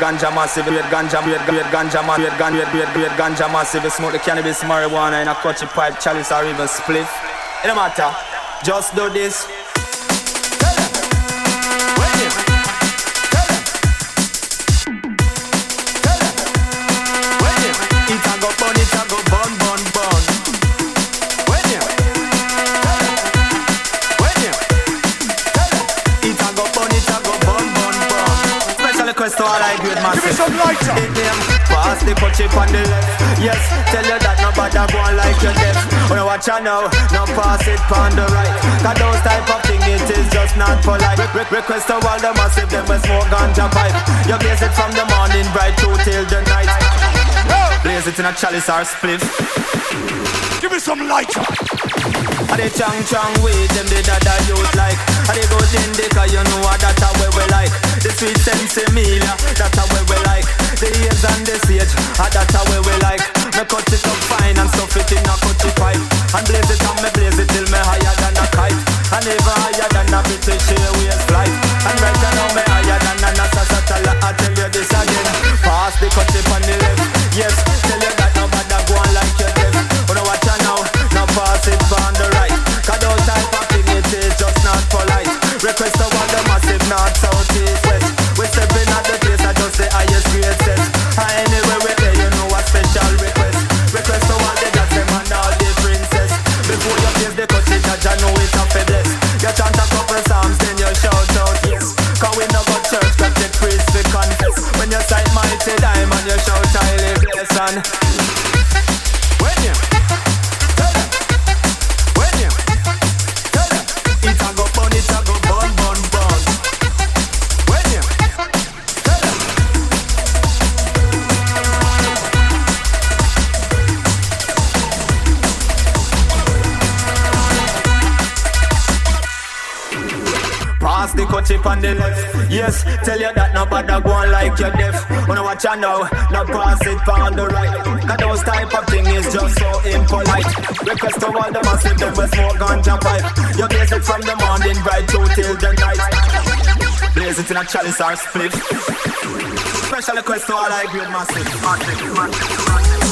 Ganja massive, weird ganja, weird, weird ganja, weird ganja, weird, weird, weird ganja massive. Smoke the cannabis, marijuana in a cutchy pipe, chalice, or even spliff. It don't matter. Just do this. All I grade massive. Give me some lighter. Hit them, pass the cut on the left. Yes, tell you that nobody go on like your death. Oh, when you watch you now, now pass it on the right. Cause those type of thing, it is just not polite. Re- re- request to all the massive, them we smoke ganja pipe. You blaze it from the morning bright through till the night. Blaze it in a chalice or a spliff. Give me some lighter. The chang chang weed, them the dada youth like. And the good indica, you know what that's how we like. The sweet sensimilia, that's how we like. The ears and the sage, ah, that's how we like. Me cut it up fine and stuff it in a cutty pipe And blaze it and me blaze it till me higher than a kite. And even higher than a British Airways flight. And right now me higher than a NASA satellite. I tell you this again. Pass the cut on Chip on the left. Yes, tell you that nobody go on like you're deaf. Wanna watch you now, now pass it on the right. Cause those type of thing is just so impolite. Request to all the massive, them we smoke ganja pipe. You blaze it from the morning right through till the night. Blaze it in a chalice or split. Special request to all I grade massive. massive, massive, massive.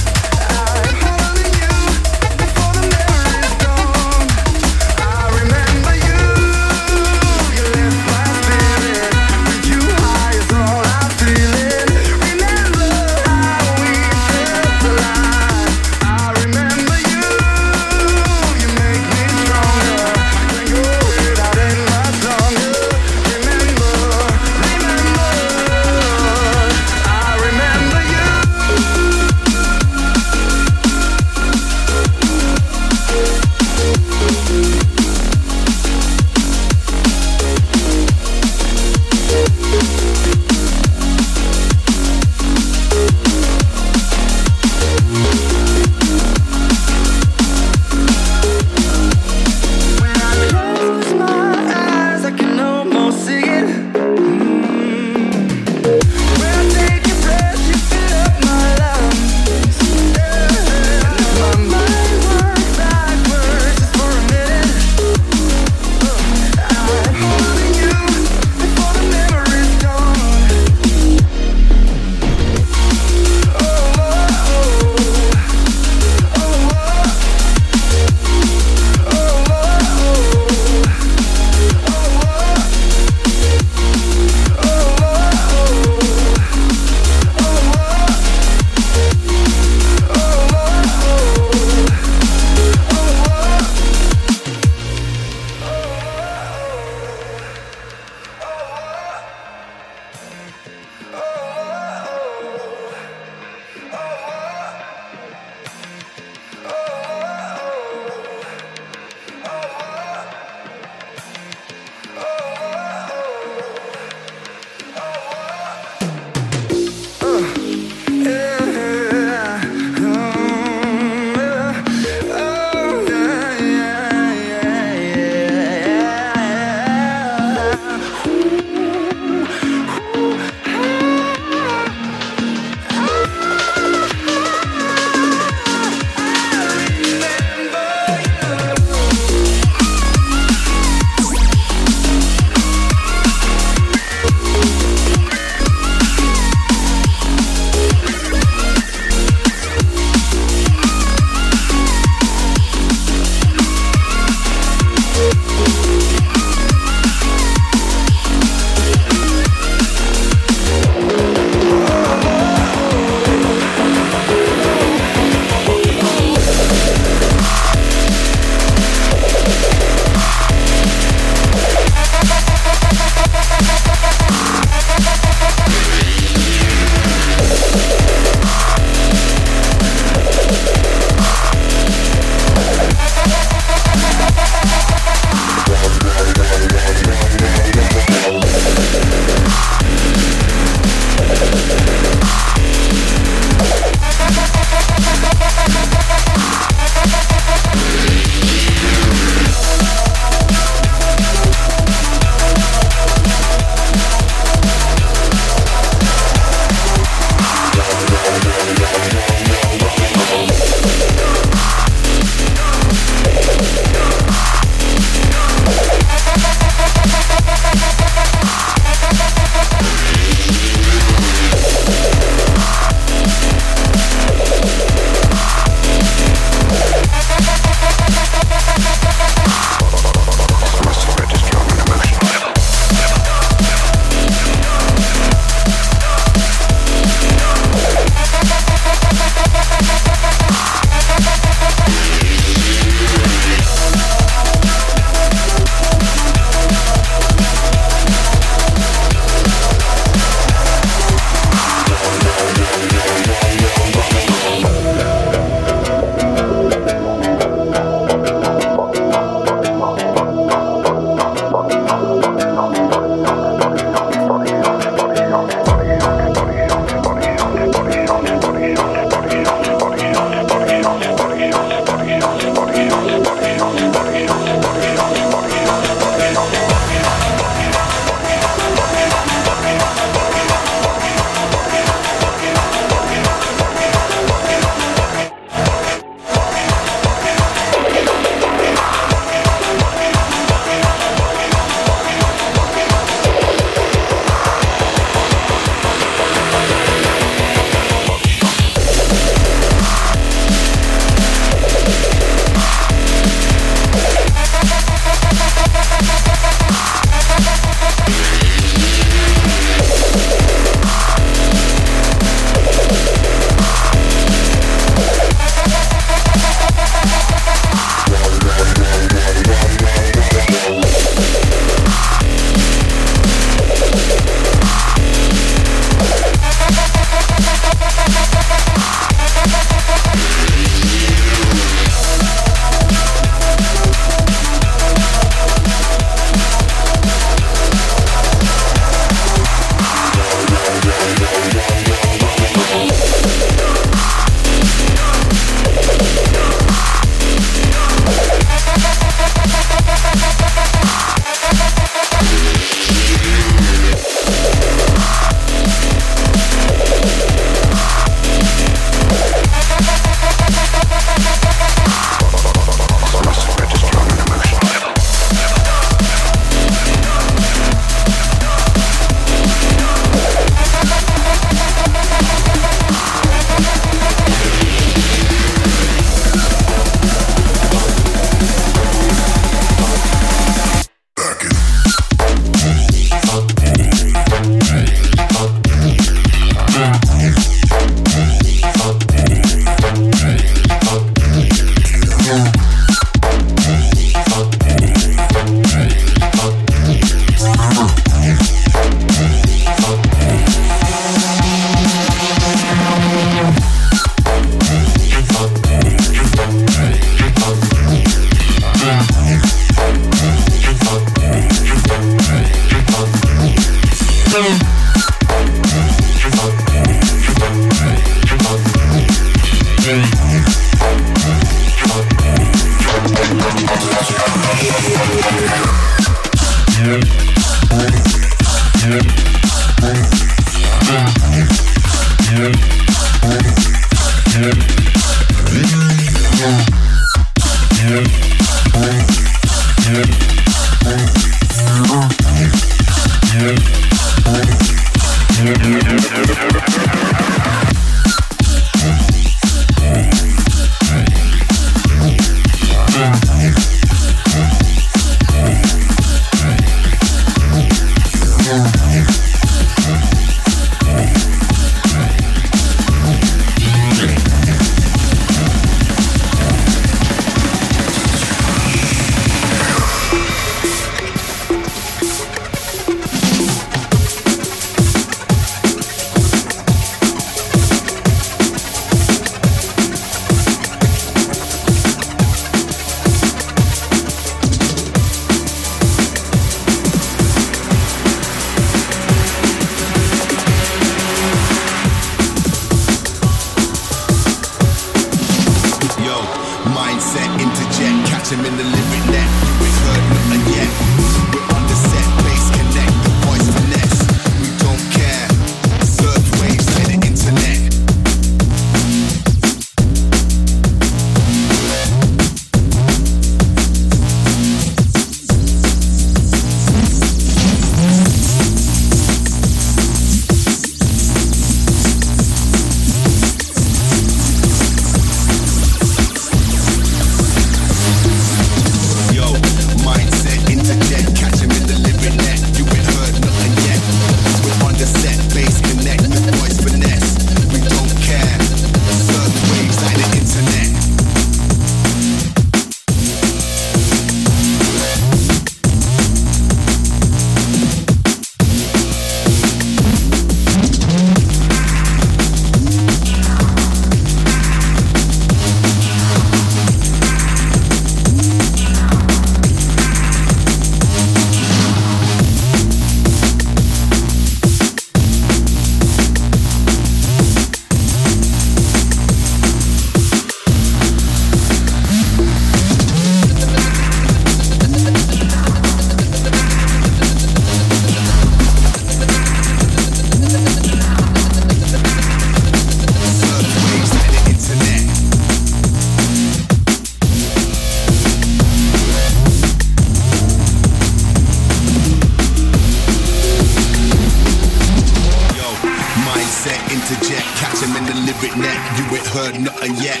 You ain't heard nothing yet.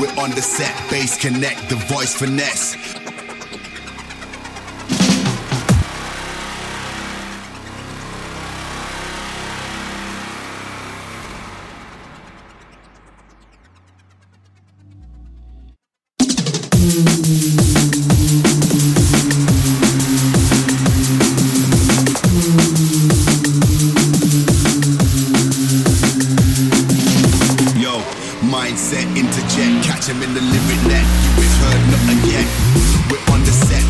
We're on the set, bass connect, the voice finesse. Mindset interject, catch him in the limit net. You ain't heard nothing yet. We're on the set.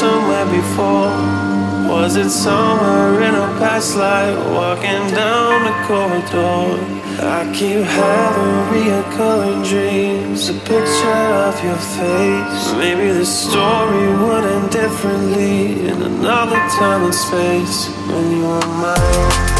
Somewhere before. Was it somewhere in a past life, walking down the corridor? I keep having reoccurring dreams, a picture of your face. Maybe the story would end differently in another time and space when you were mine.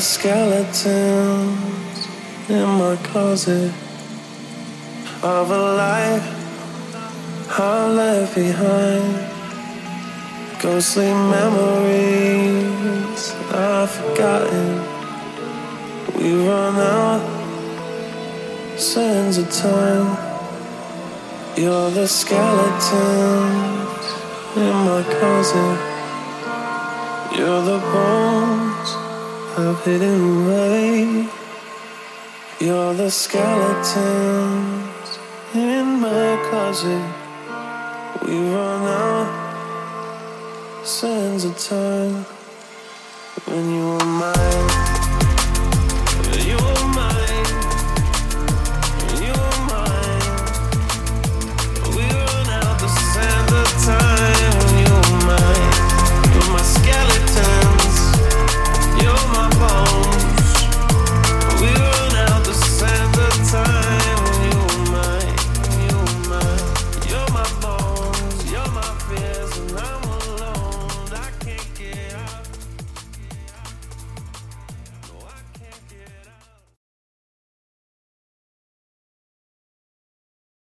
Skeletons in my closet of a life I left behind. Ghostly memories I've forgotten. We run out sands of time. You're the skeletons in my closet. You're the bones I've hidden away. You're the skeletons in my closet. We run out sands of time when you were mine.